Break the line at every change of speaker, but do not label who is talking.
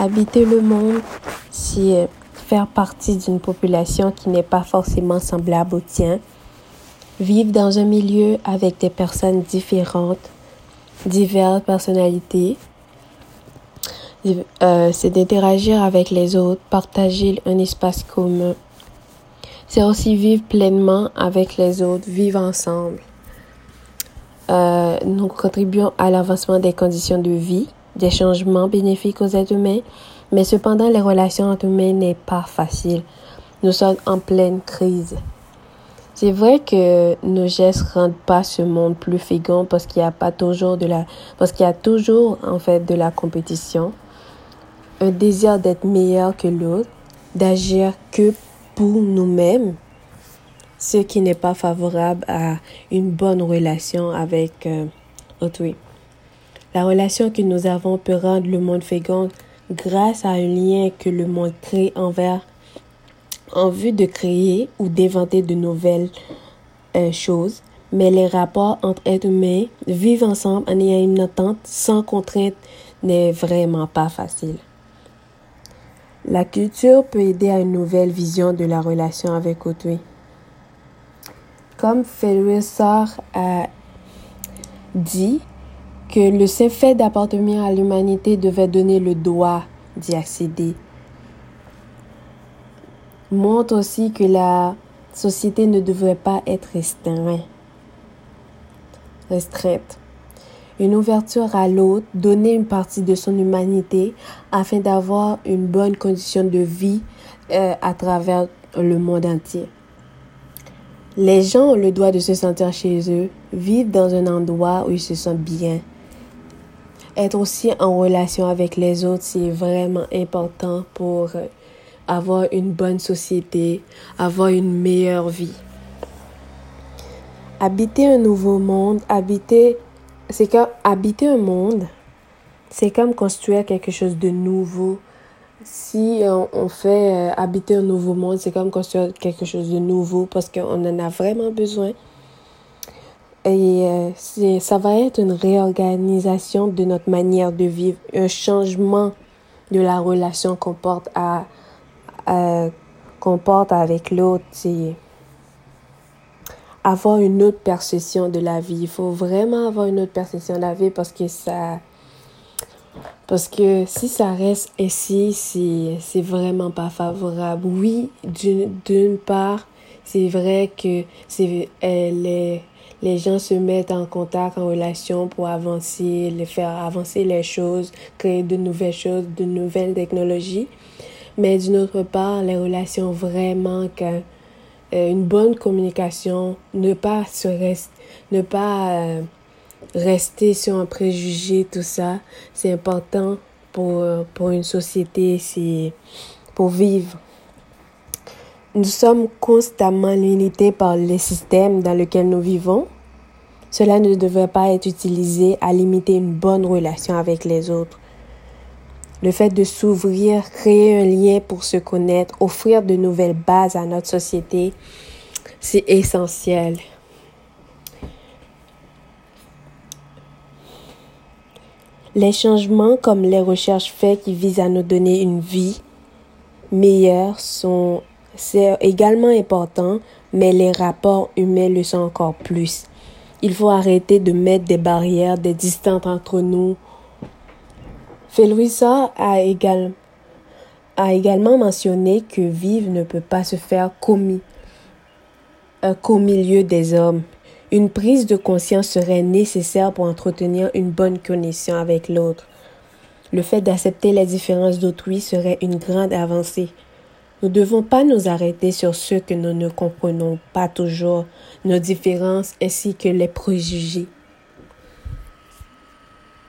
Habiter le monde, c'est faire partie d'une population qui n'est pas forcément semblable au tien. Vivre dans un milieu avec des personnes différentes, diverses personnalités. Euh, c'est d'interagir avec les autres, partager un espace commun. C'est aussi vivre pleinement avec les autres, vivre ensemble. Euh, nous contribuons à l'avancement des conditions de vie, des changements bénéfiques aux êtres humains, mais cependant les relations entre humains n'est pas facile. Nous sommes en pleine crise. C'est vrai que nos gestes rendent pas ce monde plus fécond parce qu'il n'y a pas toujours de la, parce qu'il y a toujours en fait de la compétition, un désir d'être meilleur que l'autre, d'agir que pour nous-mêmes, ce qui n'est pas favorable à une bonne relation avec euh, autrui. La relation que nous avons peut rendre le monde fécond grâce à un lien que le monde crée envers en vue de créer ou d'inventer de nouvelles euh, choses, mais les rapports entre êtres humains, vivre ensemble en ayant une attente sans contrainte n'est vraiment pas facile. La culture peut aider à une nouvelle vision de la relation avec autrui. Comme Ferrer a dit que le fait d'appartenir à l'humanité devait donner le droit d'y accéder montre aussi que la société ne devrait pas être restreinte. restreinte. Une ouverture à l'autre, donner une partie de son humanité afin d'avoir une bonne condition de vie euh, à travers le monde entier. Les gens ont le droit de se sentir chez eux, vivre dans un endroit où ils se sentent bien. Être aussi en relation avec les autres, c'est vraiment important pour euh, avoir une bonne société, avoir une meilleure vie. Habiter un nouveau monde, habiter, c'est comme habiter un monde, c'est comme construire quelque chose de nouveau. Si on, fait euh, habiter un nouveau monde, c'est comme construire quelque chose de nouveau parce qu'on en a vraiment besoin. Et euh, ça va être une réorganisation de notre manière de vivre, un changement de la relation qu'on porte à, porte avec l'autre, avoir une autre perception de la vie. Il faut vraiment avoir une autre perception de la vie parce que ça. Parce que si ça reste ici, c'est vraiment pas favorable. Oui, d'une part, c'est vrai que c'est euh, les, les gens se mettent en contact, en relation pour avancer, les faire avancer les choses, créer de nouvelles choses, de nouvelles technologies. Mais d'une autre part, les relations vraiment euh, une bonne communication, ne pas se rester, ne pas euh, rester sur un préjugé, tout ça, c'est important pour, euh, pour une société, c'est pour vivre. Nous sommes constamment limités par les systèmes dans lesquels nous vivons. Cela ne devrait pas être utilisé à limiter une bonne relation avec les autres. Le fait de s'ouvrir, créer un lien pour se connaître, offrir de nouvelles bases à notre société, c'est essentiel. Les changements comme les recherches faites qui visent à nous donner une vie meilleure sont c'est également important, mais les rapports humains le sont encore plus. Il faut arrêter de mettre des barrières, des distances entre nous, Felouisa a, a également mentionné que vivre ne peut pas se faire qu'au milieu des hommes. Une prise de conscience serait nécessaire pour entretenir une bonne connexion avec l'autre. Le fait d'accepter les différences d'autrui serait une grande avancée. Nous ne devons pas nous arrêter sur ce que nous ne comprenons pas toujours, nos différences ainsi que les préjugés.